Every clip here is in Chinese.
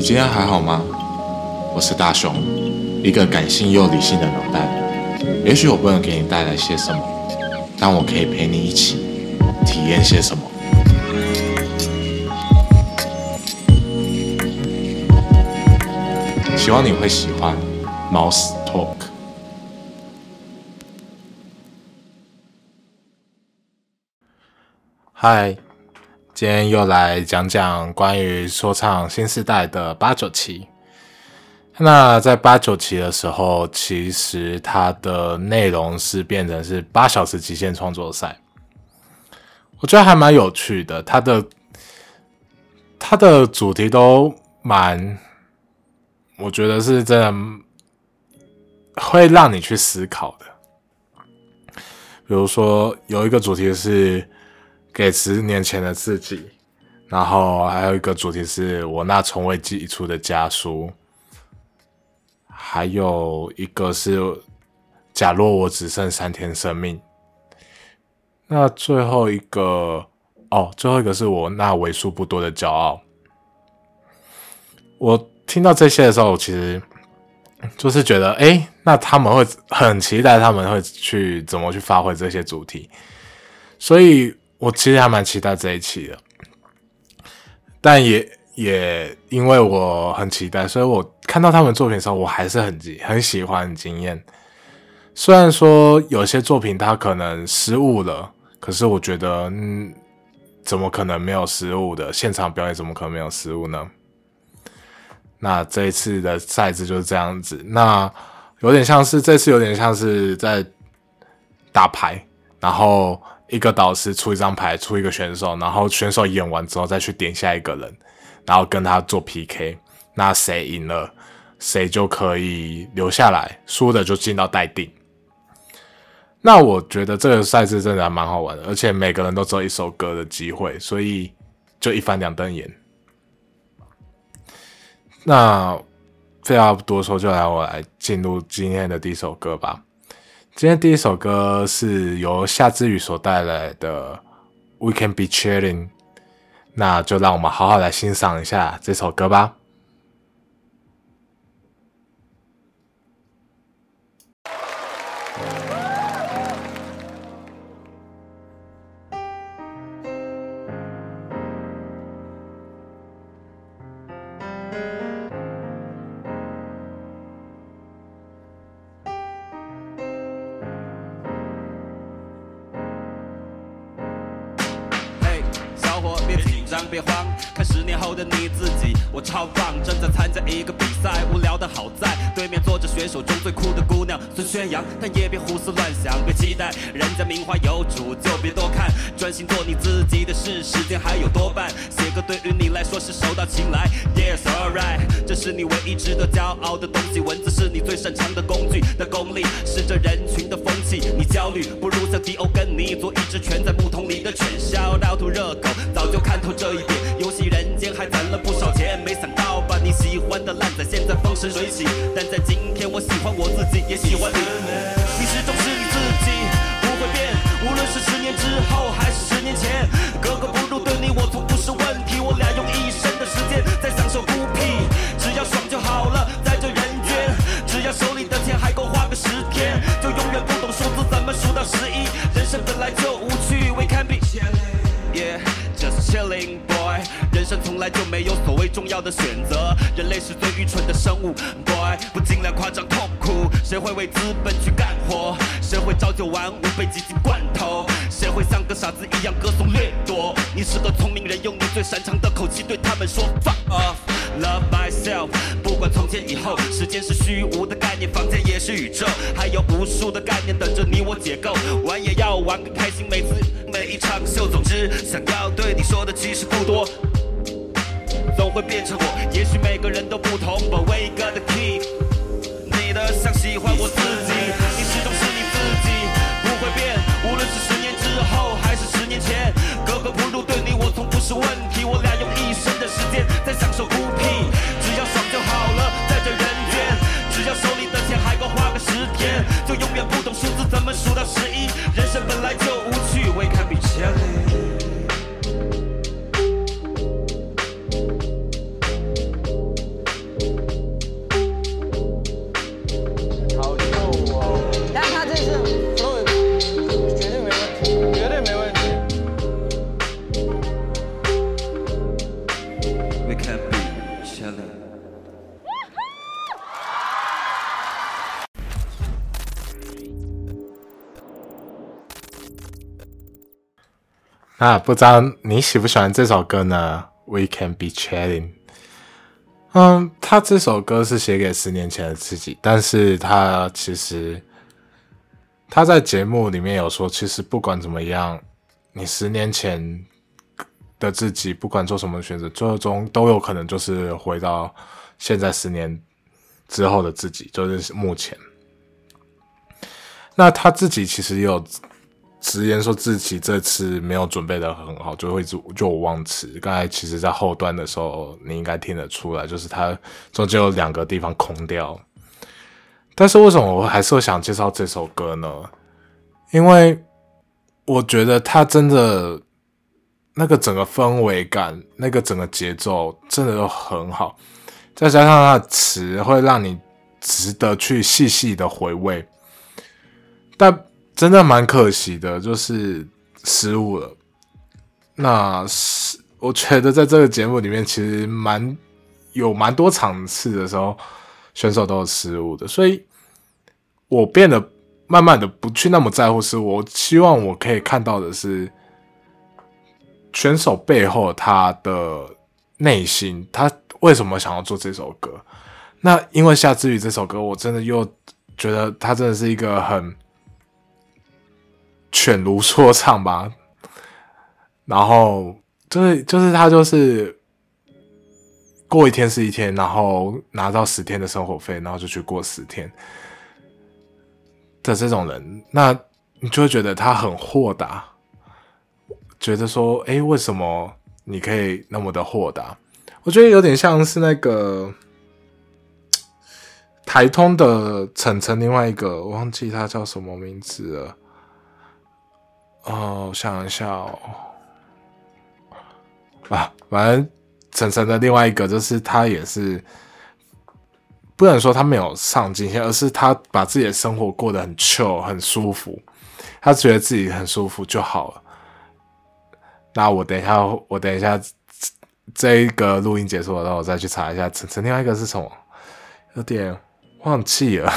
你今天还好吗？我是大雄，一个感性又理性的脑袋。也许我不能给你带来些什么，但我可以陪你一起体验些什么。希望你会喜欢 Mouse Talk。嗨，今天又来讲讲关于说唱新时代的八九期。那在八九期的时候，其实它的内容是变成是八小时极限创作赛，我觉得还蛮有趣的。它的它的主题都蛮，我觉得是真的会让你去思考的。比如说有一个主题是给十年前的自己，然后还有一个主题是我那从未寄出的家书。还有一个是，假若我只剩三天生命。那最后一个哦，最后一个是我那为数不多的骄傲。我听到这些的时候，其实就是觉得，哎，那他们会很期待他们会去怎么去发挥这些主题，所以我其实还蛮期待这一期的，但也。也因为我很期待，所以我看到他们作品的时候，我还是很很喜欢、很惊艳。虽然说有些作品它可能失误了，可是我觉得，嗯，怎么可能没有失误的？现场表演怎么可能没有失误呢？那这一次的赛制就是这样子，那有点像是这次有点像是在打牌，然后一个导师出一张牌，出一个选手，然后选手演完之后再去点下一个人。然后跟他做 PK，那谁赢了，谁就可以留下来，输的就进到待定。那我觉得这个赛制真的还蛮好玩的，而且每个人都只有一首歌的机会，所以就一翻两瞪眼。那废话不多说，就来我来进入今天的第一首歌吧。今天第一首歌是由夏之雨所带来的《We Can Be Chilling》。那就让我们好好来欣赏一下这首歌吧。对面坐着选手中最酷的姑娘孙宣扬，但也别胡思乱想，别期待人家名花有主，就别多看，专心做你自己的事，时间还有多半，写歌对于你来说是手到擒来，Yes alright，这是你唯一值得骄傲的东西，文字是你最擅长的工具，的功力是这人群的风气，你焦虑不如像迪欧跟你做一只蜷在木桶里的犬，笑到吐热狗，早就看透这一点。游戏人间还攒了不少钱，没想到把你喜欢的烂仔现在风生水起。但在今天，我喜欢我自己，也喜欢你。始终是你自己，不会变。无论是十年之后还是十年前，格格不入对你我从不是问题。我俩用一生的时间在享受孤僻，只要爽就好了，在这人间，只要手里的钱还够花个十天，就永远不懂数字怎么数到十一。人生本来就无趣，We can yeah，just chilling。人生从来就没有所谓重要的选择，人类是最愚蠢的生物。Boy，不尽量夸张痛苦，谁会为资本去干活？谁会朝九晚五被挤进罐头？谁会像个傻子一样歌颂掠夺？你是个聪明人，用你最擅长的口气对他们说：Fuck off，love myself。不管从前以后，时间是虚无的概念，房间也是宇宙，还有无数的概念等着你我解构。玩也要玩个开心，每次每一场秀。总之，想要对你说的其实不多。总会变成我，也许每个人都不同，But we gotta keep。你的像喜欢我自己，那不知道你喜不喜欢这首歌呢？We can be chatting。嗯，他这首歌是写给十年前的自己，但是他其实他在节目里面有说，其实不管怎么样，你十年前的自己，不管做什么选择，最终都有可能就是回到现在十年之后的自己，就是目前。那他自己其实也有。直言说自己这次没有准备的很好，就会就就忘词。刚才其实，在后端的时候，你应该听得出来，就是他中间有两个地方空掉。但是为什么我还是会想介绍这首歌呢？因为我觉得他真的那个整个氛围感，那个整个节奏真的都很好，再加上他的词，会让你值得去细细的回味。但真的蛮可惜的，就是失误了。那是我觉得在这个节目里面，其实蛮有蛮多场次的时候，选手都有失误的。所以我变得慢慢的不去那么在乎失误。我希望我可以看到的是选手背后他的内心，他为什么想要做这首歌。那因为夏之雨这首歌，我真的又觉得他真的是一个很。犬儒说唱吧，然后就是就是他就是过一天是一天，然后拿到十天的生活费，然后就去过十天的这种人，那你就会觉得他很豁达，觉得说，哎，为什么你可以那么的豁达？我觉得有点像是那个台通的晨晨，另外一个我忘记他叫什么名字了。哦，我想一下哦，啊，反正晨晨的另外一个就是他也是，不能说他没有上进心，而是他把自己的生活过得很 chill 很舒服，他觉得自己很舒服就好了。那我等一下，我等一下这一个录音结束了，然后我再去查一下晨晨另外一个是什么，有点忘记了。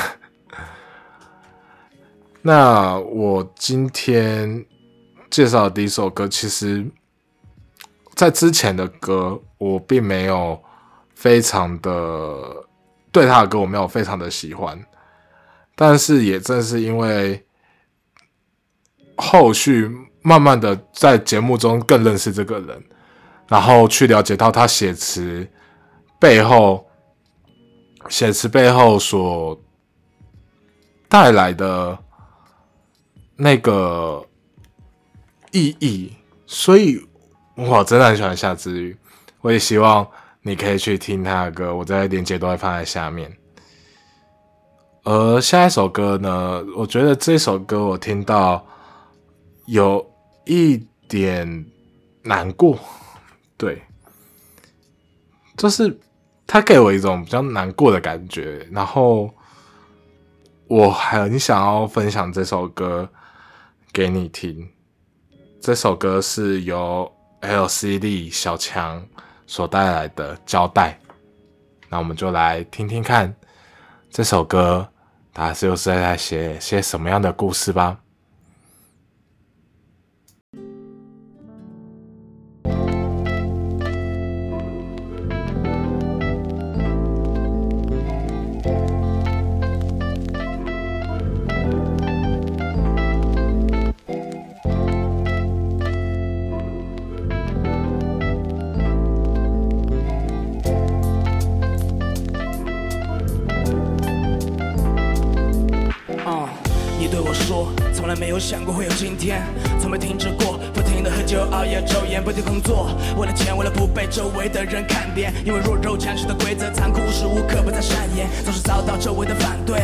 那我今天。介绍的第一首歌，其实，在之前的歌，我并没有非常的对他的歌，我没有非常的喜欢。但是也正是因为后续慢慢的在节目中更认识这个人，然后去了解到他写词背后，写词背后所带来的那个。意义，所以我真的很喜欢夏之雨，我也希望你可以去听他的歌，我在链接都会放在下面。而下一首歌呢，我觉得这首歌我听到有一点难过，对，就是他给我一种比较难过的感觉，然后我很想要分享这首歌给你听。这首歌是由 LCD 小强所带来的交代，那我们就来听听看这首歌，它是又是在写些什么样的故事吧。没有想过会有今天，从没停止过，不停的喝酒、熬夜、抽烟，不停工作，为了钱，为了不被周围的人看扁，因为弱肉强食的规则残酷，无时无刻不在上演，总是遭到周围的反对。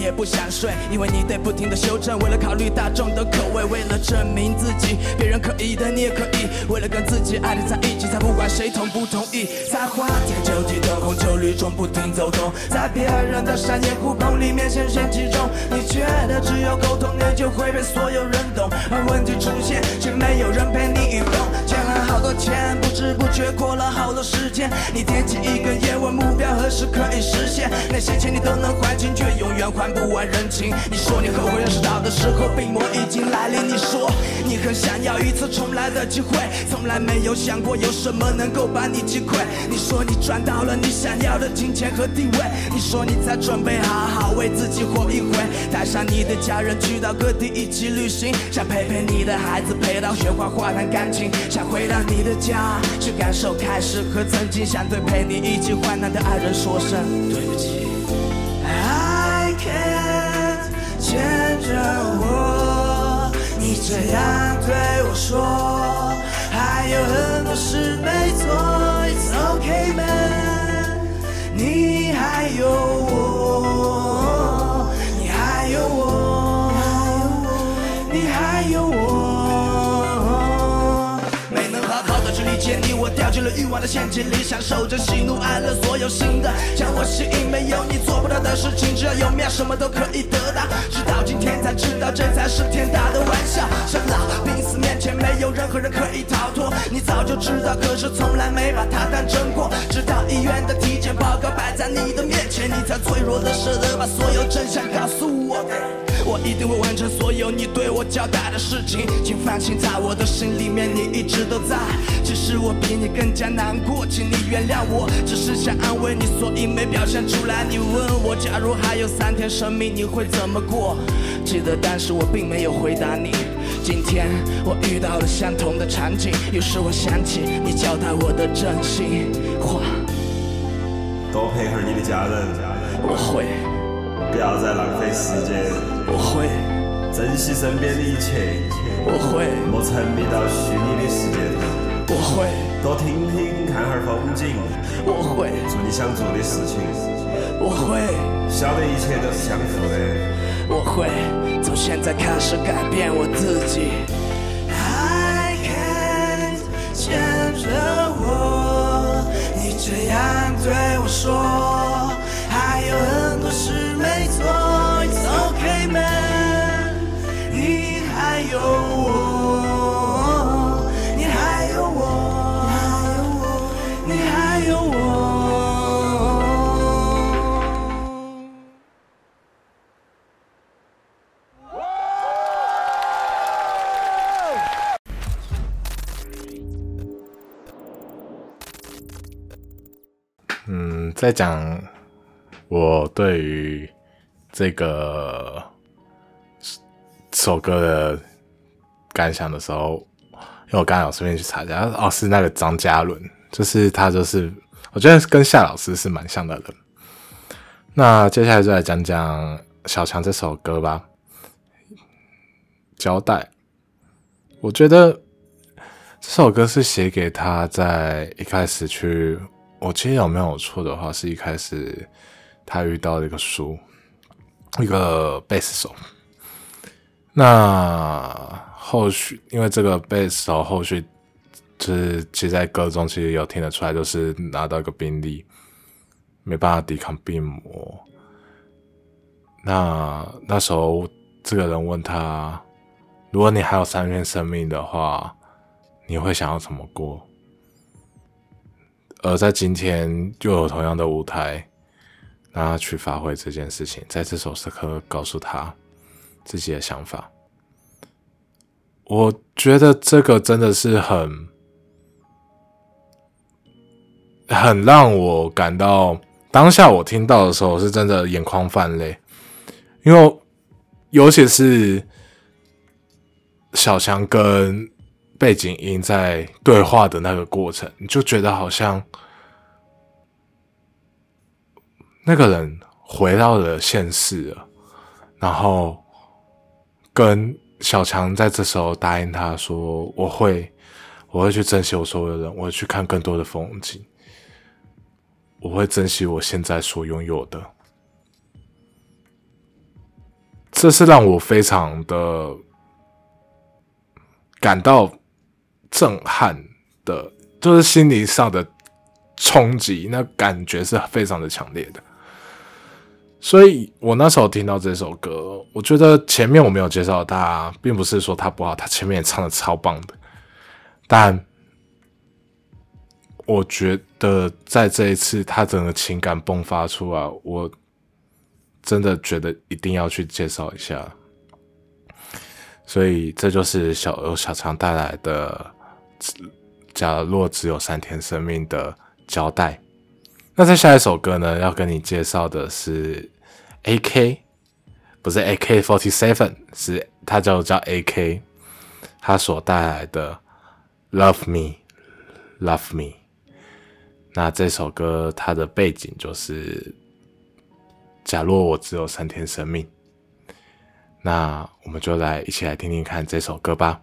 也不想睡，因为你得不停的修正。为了考虑大众的口味，为了证明自己，别人可以的你也可以。为了跟自己爱的在一起，才不管谁同不同意。在花天酒地的红酒绿中不停走动，在别人的商业互动里面深陷其中。你觉得只有沟通，你就会被所有人懂，而问题出现，却没有人陪你一同。欠了好多钱，不知不。觉过了好多时间，你点起一根烟，问目标何时可以实现？那些钱你都能还清，却永远还不完人情。你说你后悔认识到的时候，病魔已经来临。你说你很想要一次重来的机会，从来没有想过有什么能够把你击溃。你说你赚到了你想要的金钱和地位，你说你才准备好好为自己活一回，带上你的家人去到各地一起旅行，想陪陪你的孩子，陪到雪花化谈感情，想回到你的家去感受开始和曾经，想对陪你一起患难的爱人说声对不起。着我，你这样对我说，还有很多事没做，It's okay man，你还有进了欲望的陷阱里，享受着喜怒哀乐，所有新的将我吸引，没有你做不到的事情，只要有面什么都可以得到。直到今天才知道，这才是天大的玩笑。生老病死面前，没有任何人可以逃脱。你早就知道，可是从来没把它当真过。直到医院的体检报告摆在你的面前，你才脆弱的舍得把所有真相告诉我。我一定会完成所有你对我交代的事情，请放心，在我的心里面你一直都在。只是我比你更加难过，请你原谅我，只是想安慰你，所以没表现出来。你问我，假如还有三天生命，你会怎么过？记得，但是我并没有回答你。今天我遇到了相同的场景，于是我想起你交代我的真心话，多陪会儿你的家人，我会，不要再浪费时间，我会，珍惜身边的一切，我会，莫沉迷到虚拟的世界，我会，多听听看哈风景，我会，做你想做的事情，我会。晓得一切都是相互的。我会从现在开始改变我自己。I can't 牵着我，你这样对我说，还有我，你还有我，你还有我。嗯，在讲我？对于这个这首歌的感想的时候，因为我刚刚有顺便去查一下，哦，是那个张嘉伦，就是他，就是我觉得跟夏老师是蛮像的人。那接下来就来讲讲小强这首歌吧，交代。我觉得这首歌是写给他在一开始去，我记得有没有错的话，是一开始他遇到了一个书，一个贝斯手。那后续因为这个贝斯手后续就是其实在歌中其实有听得出来，就是拿到一个病例，没办法抵抗病魔。那那时候这个人问他，如果你还有三天生命的话，你会想要怎么过？而在今天又有同样的舞台，让他去发挥这件事情，在这首时刻告诉他自己的想法。我觉得这个真的是很很让我感到，当下我听到的时候是真的眼眶泛泪，因为尤其是小强跟背景音在对话的那个过程，你就觉得好像那个人回到了现世了，然后跟小强在这时候答应他说：“我会，我会去珍惜我所有的人，我会去看更多的风景，我会珍惜我现在所拥有的。”这是让我非常的感到震撼的，就是心理上的冲击，那感觉是非常的强烈的。所以我那时候听到这首歌，我觉得前面我没有介绍他，并不是说他不好，他前面也唱的超棒的。但我觉得在这一次他整个情感迸发出来，我真的觉得一定要去介绍一下。所以这就是小由小强带来的《假若只有三天生命》的交代。那在下一首歌呢，要跟你介绍的是 A.K，不是 A.K. Forty Seven，是它叫叫 A.K，它所带来的《Love Me》，Love Me。那这首歌它的背景就是，假若我只有三天生命。那我们就来一起来听听看这首歌吧。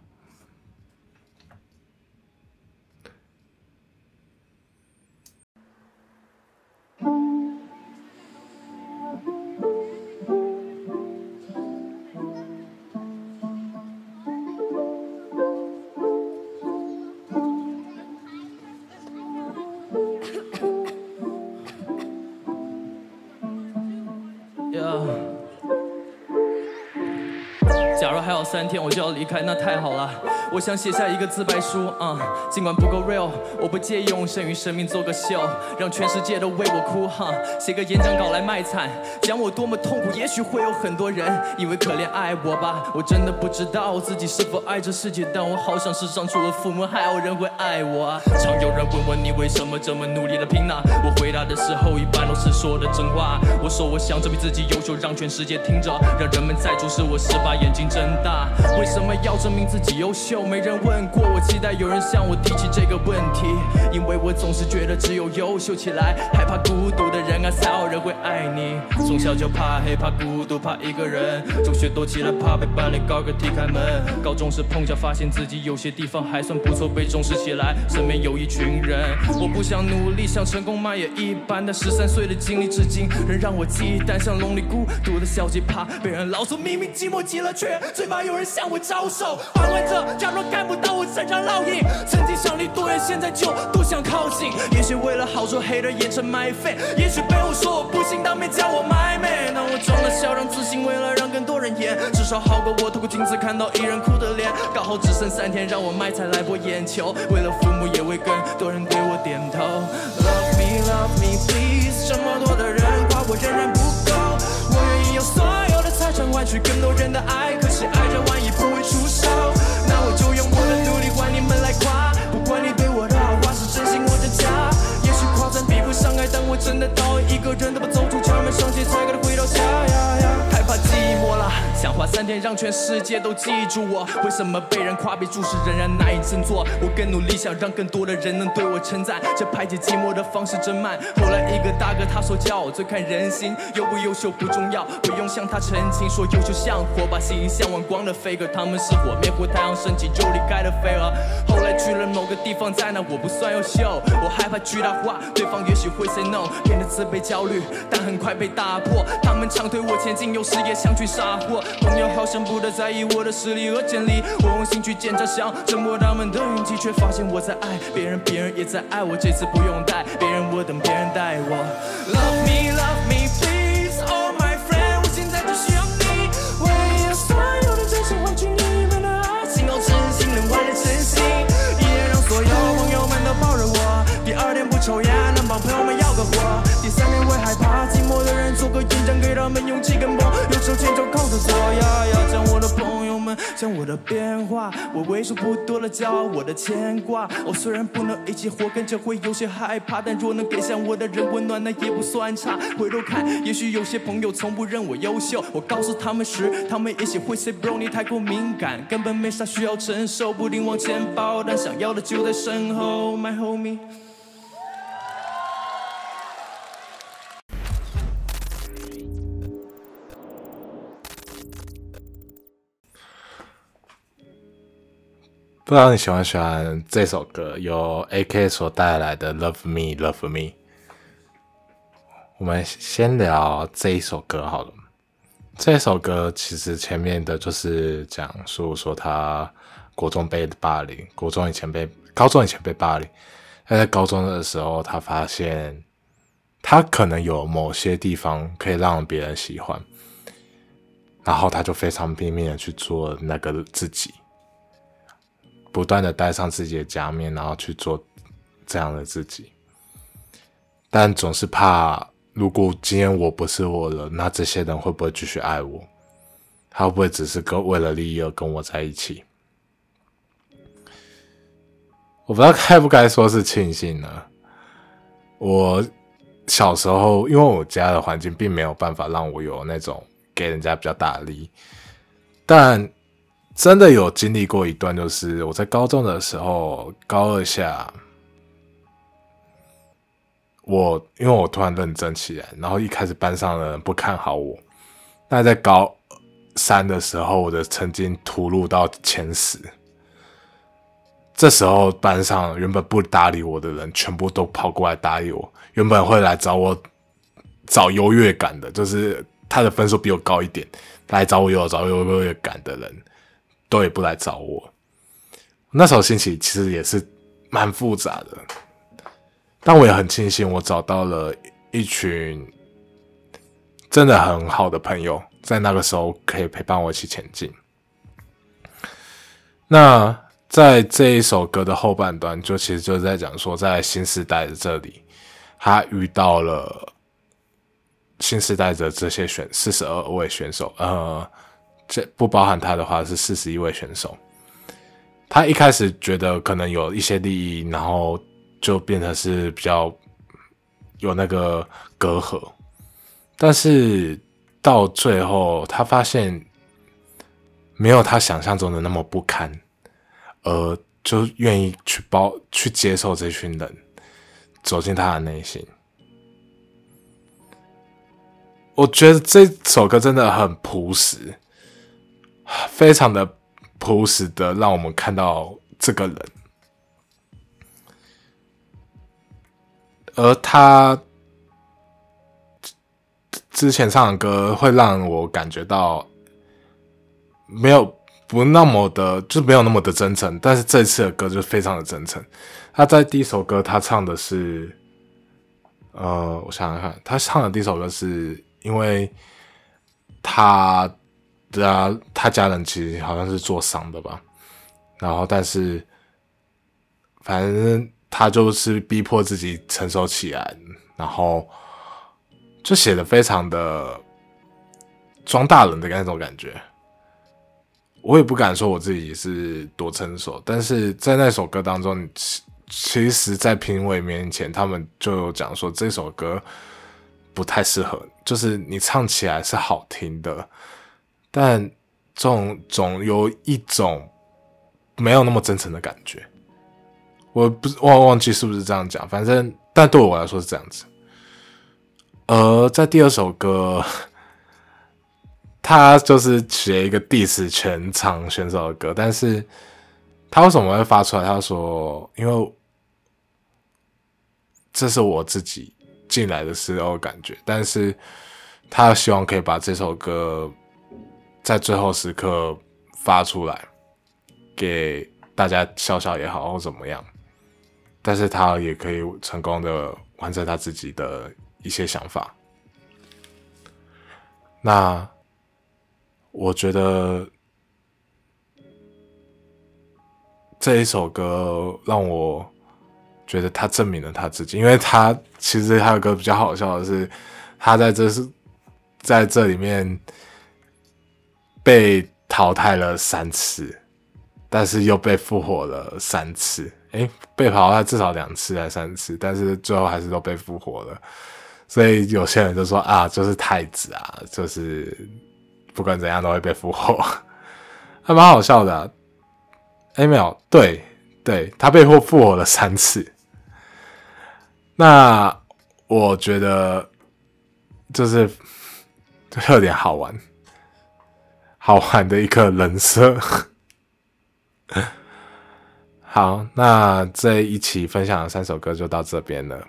三天我就要离开，那太好了。我想写下一个自白书，啊、尽管不够 real，我不介意用剩余生命做个秀，让全世界都为我哭，哈、写个演讲稿来卖惨，讲我多么痛苦。也许会有很多人因为可怜爱我吧，我真的不知道自己是否爱这世界，但我好想世上除了父母还有人会爱我。常有人问我你为什么这么努力的拼呢？我回答的时候一般都是说的真话。我说我想证明自己优秀，让全世界听着，让人们在注视我时把眼睛睁大。为什么要证明自己优秀？没人问过我，期待有人向我提起这个问题，因为我总是觉得只有优秀起来，害怕孤独的人啊，才有人会爱你。从小就怕黑，怕孤独，怕一个人。中学躲起来，怕被班里高个踢开门。高中时碰巧发现自己有些地方还算不错，被重视起来。身边有一群人，我不想努力，想成功嘛也一般。但十三岁的经历至今仍让我忌惮，像笼里孤独的小鸡，怕被人牢骚。明明寂寞极了，却最怕有有人向我招手。旁观者假若看不到我身上烙印，曾经想离多远，现在就多想靠近。也许为了好说，黑的眼神埋废。也许背后说我不行，当面叫我卖妹。但我装了笑，让自信，为了让更多人演，至少好过我透过镜子看到一人哭的脸。刚好只剩三天，让我卖菜来博眼球，为了父母，也为更多人给我点头。Love me, love me, please。这么多的人夸我仍然不够，我愿意有所想换取更多人的爱，可惜爱这玩意不会出手。那我就用我的努力换你们来夸，不管你对我的好话是真心或者假。也许夸赞比不上爱，但我真的讨厌一个人，都不走出家门，上街才给他回到家。想花三天让全世界都记住我。为什么被人夸被注视仍然难以振作？我更努力想让更多的人能对我称赞，这排解寂寞的方式真慢。后来一个大哥他说教我最看人心，优不优秀不重要，不用向他澄清说优秀像火把吸引向往光的飞蛾他们是火灭火太阳升起就离开的飞蛾。后来去了某个地方，在那我不算优秀，我害怕巨大化，对方也许会 say no，变得自卑焦虑，但很快被打破。他们常推我前进，有时也想去杀我。朋友好像不太在意我的实力和简历，我用心去检查，想挣脱他们的运气，却发现我在爱别人，别人也在爱我。这次不用带别人，我等别人带我。Love me, love me, please, all my friend，我现在只需要你，我愿意用所有的真心换取你们的爱，心有真心能换来真心，一天让所有朋友们都抱着我，第二天不抽烟，能帮朋友们要个火，第三天会害怕寂寞的人做个演讲，给他们勇气跟我的变化，我为数不多的骄傲，我的牵挂。我虽然不能一起活，跟着会有些害怕，但若能给向我的人温暖，那也不算差。回头看，也许有些朋友从不认我优秀，我告诉他们时，他们也许会 say bro 你太过敏感，根本没啥需要承受，不停往前跑，但想要的就在身后，my homie。不知道你喜欢喜欢这首歌，由 AK 所带来的《Love Me Love Me》。我们先聊这一首歌好了。这首歌其实前面的就是讲述说他国中被霸凌，国中以前被高中以前被霸凌，他在高中的时候，他发现他可能有某些地方可以让别人喜欢，然后他就非常拼命的去做那个自己。不断的戴上自己的假面，然后去做这样的自己，但总是怕，如果今天我不是我了，那这些人会不会继续爱我？他会不会只是跟为了利益而跟我在一起？我不知道该不该说是庆幸呢。我小时候，因为我家的环境并没有办法让我有那种给人家比较大的利益，但真的有经历过一段，就是我在高中的时候，高二下，我因为我突然认真起来，然后一开始班上的人不看好我，那在高三的时候，我的成绩突入到前十。这时候班上原本不搭理我的人，全部都跑过来搭理我。原本会来找我找优越感的，就是他的分数比我高一点，来找我有找优越感的人，都也不来找我。那时候心情其实也是蛮复杂的，但我也很庆幸，我找到了一群真的很好的朋友，在那个时候可以陪伴我一起前进。那。在这一首歌的后半段，就其实就是在讲说，在新时代的这里，他遇到了新时代的这些选四十二位选手，呃，这不包含他的话是四十一位选手。他一开始觉得可能有一些利益，然后就变成是比较有那个隔阂，但是到最后，他发现没有他想象中的那么不堪。而就愿意去包去接受这群人，走进他的内心。我觉得这首歌真的很朴实，非常的朴实的，让我们看到这个人。而他之前唱的歌会让我感觉到没有。不那么的，就没有那么的真诚。但是这次的歌就非常的真诚。他在第一首歌，他唱的是，呃，我想想看，他唱的第一首歌是因为他啊他家人其实好像是做商的吧，然后但是反正他就是逼迫自己成熟起来，然后就写的非常的装大人的那种感觉。我也不敢说我自己是多成熟，但是在那首歌当中，其其实，在评委面前，他们就有讲说这首歌不太适合，就是你唱起来是好听的，但总总有一种没有那么真诚的感觉。我不忘忘记是不是这样讲，反正但对我来说是这样子。而在第二首歌。他就是写一个 diss 全场选手的歌，但是他为什么会发出来？他说：“因为这是我自己进来的时候感觉，但是他希望可以把这首歌在最后时刻发出来，给大家笑笑也好，或怎么样。但是他也可以成功的完成他自己的一些想法。那。”我觉得这一首歌让我觉得他证明了他自己，因为他其实还有个比较好笑的是，他在这是在这里面被淘汰了三次，但是又被复活了三次。诶，被淘汰至少两次还三次，但是最后还是都被复活了。所以有些人就说啊，就是太子啊，就是。不管怎样都会被复活，还蛮好笑的。哎，没有，对对，他被复复活了三次。那我觉得就是就 有点好玩，好玩的一个人设。好，那这一期分享的三首歌就到这边了。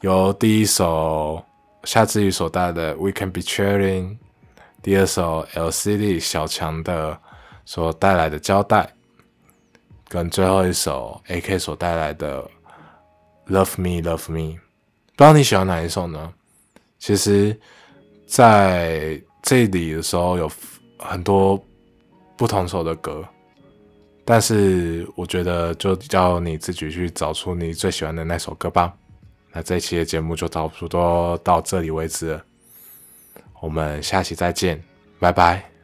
由第一首夏之雨所带的《We Can Be Cheering》。第二首 LCD 小强的所带来的交代，跟最后一首 AK 所带来的 Love Me Love Me，不知道你喜欢哪一首呢？其实在这里的时候有很多不同首的歌，但是我觉得就叫你自己去找出你最喜欢的那首歌吧。那这期的节目就差不多到这里为止，我们下期再见，拜拜。